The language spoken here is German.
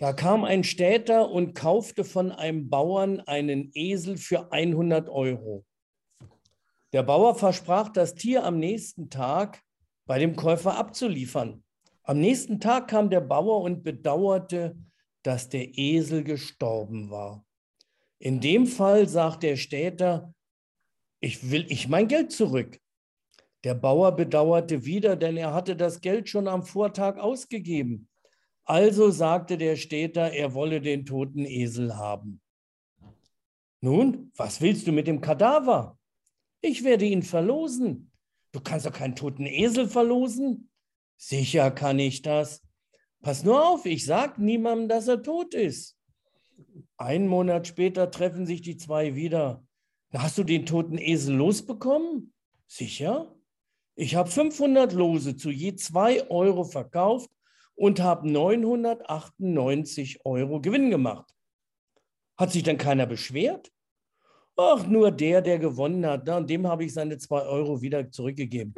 Da kam ein Städter und kaufte von einem Bauern einen Esel für 100 Euro. Der Bauer versprach, das Tier am nächsten Tag bei dem Käufer abzuliefern. Am nächsten Tag kam der Bauer und bedauerte, dass der Esel gestorben war. In dem Fall sagt der Städter, ich will ich mein Geld zurück. Der Bauer bedauerte wieder, denn er hatte das Geld schon am Vortag ausgegeben. Also sagte der Städter, er wolle den toten Esel haben. Nun, was willst du mit dem Kadaver? Ich werde ihn verlosen. Du kannst doch keinen toten Esel verlosen. Sicher kann ich das. Pass nur auf, ich sag niemandem, dass er tot ist. Einen Monat später treffen sich die zwei wieder. Hast du den toten Esel losbekommen? Sicher. Ich habe 500 Lose zu je zwei Euro verkauft und habe 998 Euro Gewinn gemacht. Hat sich dann keiner beschwert? Ach, nur der, der gewonnen hat. Und dem habe ich seine zwei Euro wieder zurückgegeben.